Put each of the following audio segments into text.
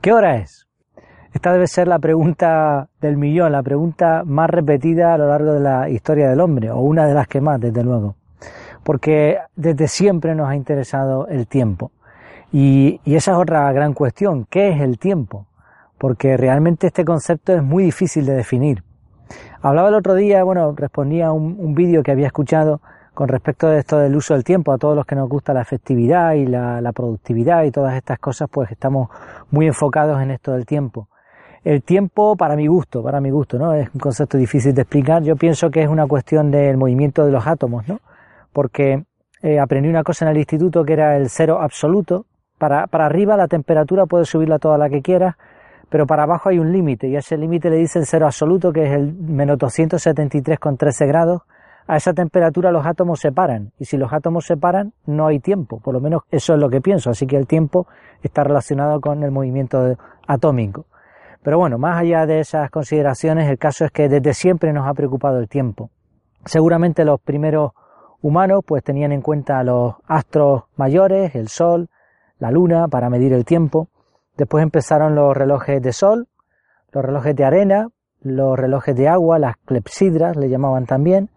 ¿Qué hora es? Esta debe ser la pregunta del millón, la pregunta más repetida a lo largo de la historia del hombre, o una de las que más, desde luego. Porque desde siempre nos ha interesado el tiempo. Y, esa es otra gran cuestión. ¿Qué es el tiempo? Porque realmente este concepto es muy difícil de definir. Hablaba el otro día, bueno, respondía a un, un vídeo que había escuchado con respecto de esto del uso del tiempo, a todos los que nos gusta la efectividad y la, productividad y todas estas cosas, pues estamos muy enfocados en esto del tiempo. El tiempo, para mi gusto, para mi gusto, ¿no? Es un concepto difícil de explicar. Yo pienso que es una cuestión del movimiento de los átomos, ¿no? Porque eh, aprendí una cosa en el instituto que era el cero absoluto. Para, para arriba la temperatura puedes subirla toda la que quieras, pero para abajo hay un límite, y a ese límite le dicen cero absoluto, que es el menos 273,13 grados. A esa temperatura los átomos se paran, y si los átomos se paran, no hay tiempo, por lo menos eso es lo que pienso, así que el tiempo está relacionado con el movimiento atómico. Pero bueno, más allá de esas consideraciones, el caso es que desde siempre nos ha preocupado el tiempo. Seguramente los primeros humanos pues tenían en cuenta los astros mayores, el sol, la luna para medir el tiempo. Después empezaron los relojes de sol, los relojes de arena, los relojes de agua, las clepsidras le llamaban también,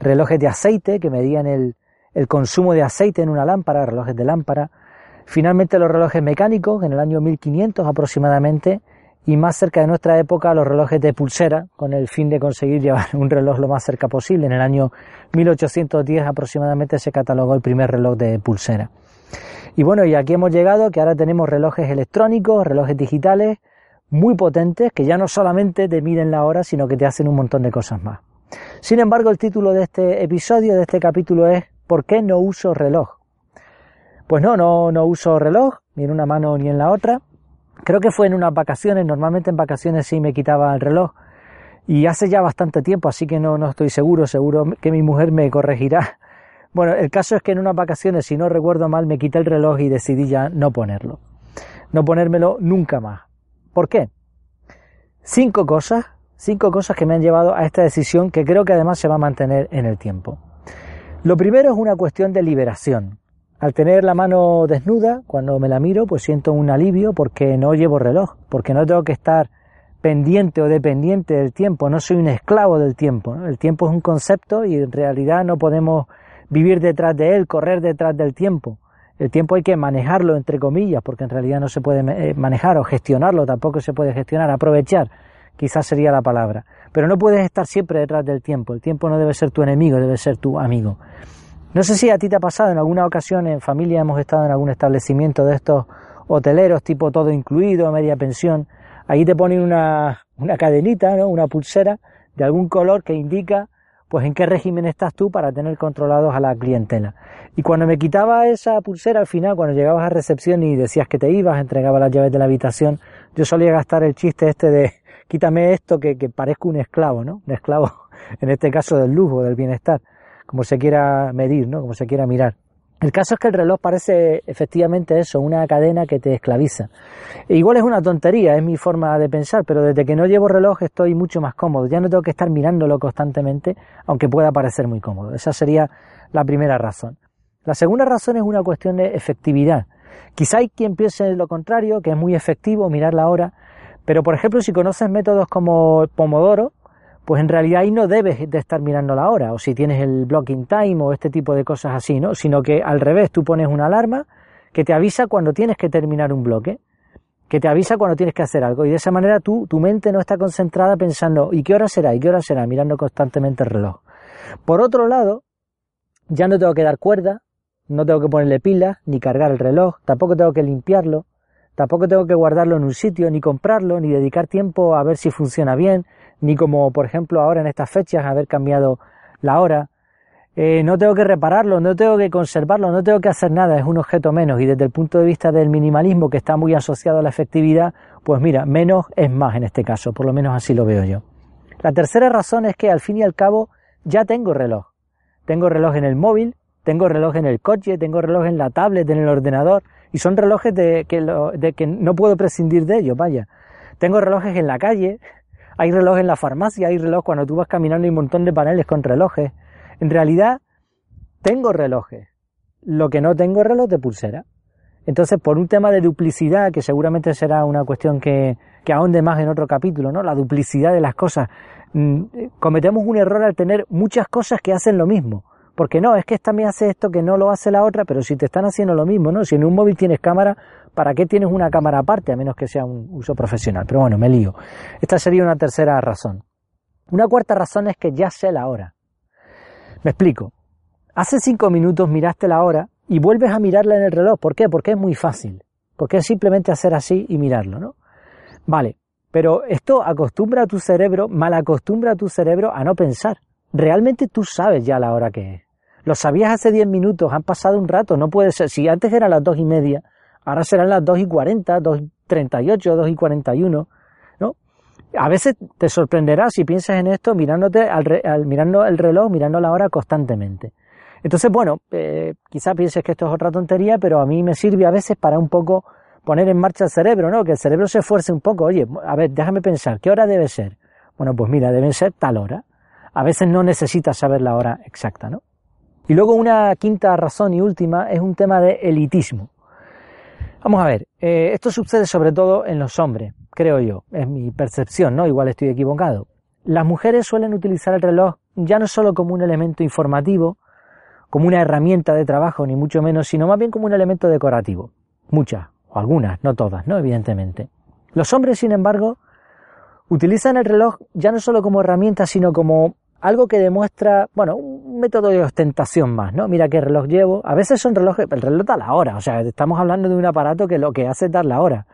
relojes de aceite que medían el, el consumo de aceite en una lámpara, relojes de lámpara. Finalmente los relojes mecánicos en el año 1500 aproximadamente y más cerca de nuestra época los relojes de pulsera, con el fin de conseguir llevar un reloj lo más cerca posible. En el año 1810 aproximadamente se catalogó el primer reloj de pulsera. Y bueno, y aquí hemos llegado que ahora tenemos relojes electrónicos, relojes digitales, muy potentes, que ya no solamente te miden la hora, sino que te hacen un montón de cosas más. Sin embargo, el título de este episodio, de este capítulo es ¿Por qué no uso reloj? Pues no, no, no uso reloj, ni en una mano ni en la otra. Creo que fue en unas vacaciones, normalmente en vacaciones sí me quitaba el reloj y hace ya bastante tiempo, así que no, no estoy seguro, seguro que mi mujer me corregirá. Bueno, el caso es que en unas vacaciones, si no recuerdo mal, me quité el reloj y decidí ya no ponerlo. No ponérmelo nunca más. ¿Por qué? Cinco cosas, cinco cosas que me han llevado a esta decisión que creo que además se va a mantener en el tiempo. Lo primero es una cuestión de liberación. Al tener la mano desnuda, cuando me la miro, pues siento un alivio porque no llevo reloj, porque no tengo que estar pendiente o dependiente del tiempo, no soy un esclavo del tiempo. El tiempo es un concepto y en realidad no podemos vivir detrás de él, correr detrás del tiempo. El tiempo hay que manejarlo, entre comillas, porque en realidad no se puede eh, manejar o gestionarlo, tampoco se puede gestionar, aprovechar, quizás sería la palabra. Pero no puedes estar siempre detrás del tiempo. El tiempo no debe ser tu enemigo, debe ser tu amigo. No sé si a ti te ha pasado, en alguna ocasión en familia hemos estado en algún establecimiento de estos hoteleros tipo todo incluido, media pensión. Ahí te ponen una, una cadenita, ¿no? una pulsera de algún color que indica pues en qué régimen estás tú para tener controlados a la clientela. Y cuando me quitaba esa pulsera al final, cuando llegabas a recepción y decías que te ibas, entregaba las llaves de la habitación, yo solía gastar el chiste este de quítame esto que, que parezco un esclavo, ¿no? Un esclavo, en este caso del lujo, del bienestar como se quiera medir, ¿no? como se quiera mirar. El caso es que el reloj parece efectivamente eso, una cadena que te esclaviza. E igual es una tontería, es mi forma de pensar, pero desde que no llevo reloj estoy mucho más cómodo. Ya no tengo que estar mirándolo constantemente, aunque pueda parecer muy cómodo. Esa sería la primera razón. La segunda razón es una cuestión de efectividad. Quizá hay quien piense lo contrario, que es muy efectivo mirar la hora, pero por ejemplo si conoces métodos como Pomodoro, pues en realidad ahí no debes de estar mirando la hora, o si tienes el blocking time o este tipo de cosas así, ¿no? Sino que al revés, tú pones una alarma que te avisa cuando tienes que terminar un bloque, que te avisa cuando tienes que hacer algo, y de esa manera tú, tu mente no está concentrada pensando, ¿y qué hora será? ¿y qué hora será? Mirando constantemente el reloj. Por otro lado, ya no tengo que dar cuerda, no tengo que ponerle pilas, ni cargar el reloj, tampoco tengo que limpiarlo, tampoco tengo que guardarlo en un sitio, ni comprarlo, ni dedicar tiempo a ver si funciona bien, ni como por ejemplo ahora en estas fechas haber cambiado la hora. Eh, no tengo que repararlo, no tengo que conservarlo, no tengo que hacer nada, es un objeto menos. Y desde el punto de vista del minimalismo que está muy asociado a la efectividad, pues mira, menos es más en este caso, por lo menos así lo veo yo. La tercera razón es que al fin y al cabo ya tengo reloj. Tengo reloj en el móvil, tengo reloj en el coche, tengo reloj en la tablet, en el ordenador, y son relojes de que, de que no puedo prescindir de ellos, vaya. Tengo relojes en la calle, hay reloj en la farmacia, hay reloj cuando tú vas caminando, hay un montón de paneles con relojes. En realidad, tengo relojes. Lo que no tengo es reloj de pulsera. Entonces, por un tema de duplicidad, que seguramente será una cuestión que, que ahonde más en otro capítulo, ¿no? La duplicidad de las cosas. Mm, cometemos un error al tener muchas cosas que hacen lo mismo. Porque no, es que esta me hace esto que no lo hace la otra, pero si te están haciendo lo mismo, ¿no? Si en un móvil tienes cámara, ¿para qué tienes una cámara aparte? A menos que sea un uso profesional. Pero bueno, me lío. Esta sería una tercera razón. Una cuarta razón es que ya sé la hora. Me explico. Hace cinco minutos miraste la hora y vuelves a mirarla en el reloj. ¿Por qué? Porque es muy fácil. Porque es simplemente hacer así y mirarlo, ¿no? Vale, pero esto acostumbra a tu cerebro, mal acostumbra a tu cerebro a no pensar. Realmente tú sabes ya la hora que es. Lo sabías hace 10 minutos, han pasado un rato, no puede ser. Si antes eran las dos y media, ahora serán las dos y cuarenta, dos y treinta y ocho, dos y cuarenta y uno, ¿no? A veces te sorprenderá si piensas en esto mirándote al, mirando el reloj, mirando la hora constantemente. Entonces, bueno, eh, quizá pienses que esto es otra tontería, pero a mí me sirve a veces para un poco poner en marcha el cerebro, ¿no? Que el cerebro se esfuerce un poco. Oye, a ver, déjame pensar, ¿qué hora debe ser? Bueno, pues mira, deben ser tal hora. A veces no necesitas saber la hora exacta, ¿no? Y luego una quinta razón y última es un tema de elitismo. Vamos a ver, eh, esto sucede sobre todo en los hombres, creo yo, es mi percepción, ¿no? Igual estoy equivocado. Las mujeres suelen utilizar el reloj ya no solo como un elemento informativo, como una herramienta de trabajo, ni mucho menos, sino más bien como un elemento decorativo. Muchas, o algunas, no todas, ¿no? Evidentemente. Los hombres, sin embargo, utilizan el reloj ya no solo como herramienta, sino como algo que demuestra, bueno, un método de ostentación más, ¿no? Mira qué reloj llevo. A veces son relojes, el reloj da la hora, o sea, estamos hablando de un aparato que lo que hace es dar la hora.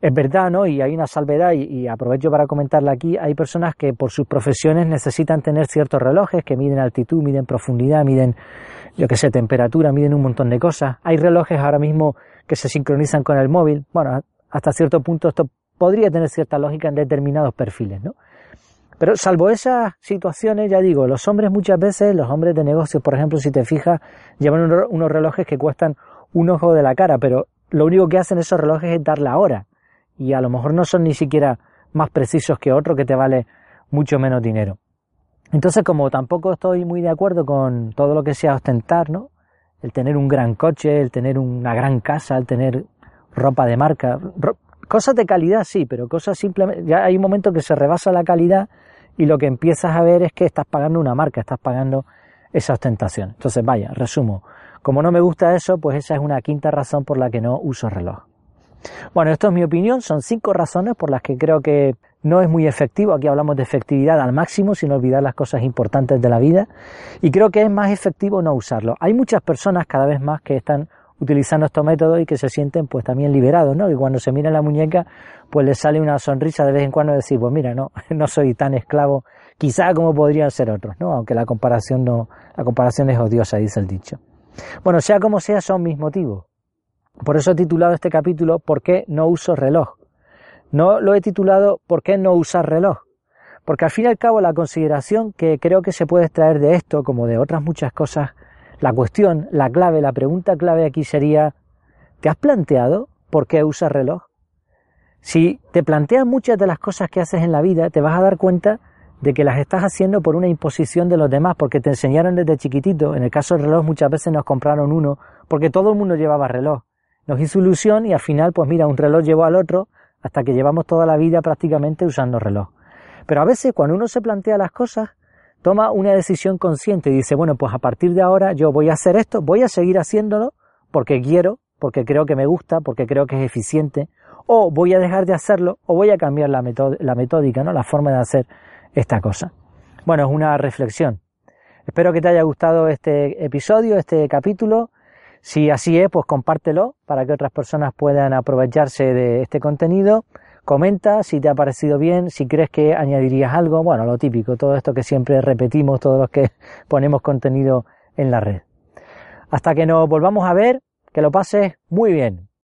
Es verdad, ¿no? Y hay una salvedad, y, aprovecho para comentarla aquí, hay personas que por sus profesiones necesitan tener ciertos relojes que miden altitud, miden profundidad, miden, yo qué sé, temperatura, miden un montón de cosas. Hay relojes ahora mismo que se sincronizan con el móvil. Bueno, hasta cierto punto esto podría tener cierta lógica en determinados perfiles, ¿no? Pero salvo esas situaciones, ya digo, los hombres muchas veces, los hombres de negocios, por ejemplo, si te fijas, llevan unos relojes que cuestan un ojo de la cara, pero lo único que hacen esos relojes es dar la hora. Y a lo mejor no son ni siquiera más precisos que otro que te vale mucho menos dinero. Entonces, como tampoco estoy muy de acuerdo con todo lo que sea ostentar, ¿no? El tener un gran coche, el tener una gran casa, el tener ropa de marca, cosas de calidad sí, pero cosas simplemente, ya hay un momento que se rebasa la calidad y lo que empiezas a ver es que estás pagando una marca, estás pagando esa ostentación. Entonces, vaya, resumo. Como no me gusta eso, pues esa es una quinta razón por la que no uso reloj. Bueno, esto es mi opinión, son cinco razones por las que creo que no es muy efectivo, aquí hablamos de efectividad al máximo, sin olvidar las cosas importantes de la vida, y creo que es más efectivo no usarlo. Hay muchas personas cada vez más que están utilizando estos métodos y que se sienten pues también liberados, ¿no? Y cuando se mira la muñeca, pues les sale una sonrisa de vez en cuando de decir, pues mira, no, no soy tan esclavo, quizá como podrían ser otros, ¿no? Aunque la comparación no, la comparación es odiosa, dice el dicho. Bueno, sea como sea, son mis motivos. Por eso he titulado este capítulo ¿Por qué no uso reloj? No lo he titulado ¿Por qué no usar reloj? Porque al fin y al cabo la consideración que creo que se puede extraer de esto, como de otras muchas cosas, la cuestión, la clave, la pregunta clave aquí sería, ¿te has planteado por qué usas reloj? Si te planteas muchas de las cosas que haces en la vida, te vas a dar cuenta de que las estás haciendo por una imposición de los demás, porque te enseñaron desde chiquitito. En el caso del reloj muchas veces nos compraron uno, porque todo el mundo llevaba reloj. Nos hizo ilusión y al final, pues mira, un reloj llevó al otro, hasta que llevamos toda la vida prácticamente usando reloj. Pero a veces cuando uno se plantea las cosas, toma una decisión consciente y dice, bueno, pues a partir de ahora yo voy a hacer esto, voy a seguir haciéndolo porque quiero, porque creo que me gusta, porque creo que es eficiente, o voy a dejar de hacerlo, o voy a cambiar la, la metódica, ¿no? la forma de hacer esta cosa. Bueno, es una reflexión. Espero que te haya gustado este episodio, este capítulo. Si así es, pues compártelo para que otras personas puedan aprovecharse de este contenido. Comenta si te ha parecido bien, si crees que añadirías algo, bueno, lo típico, todo esto que siempre repetimos todos los que ponemos contenido en la red. Hasta que nos volvamos a ver, que lo pases muy bien.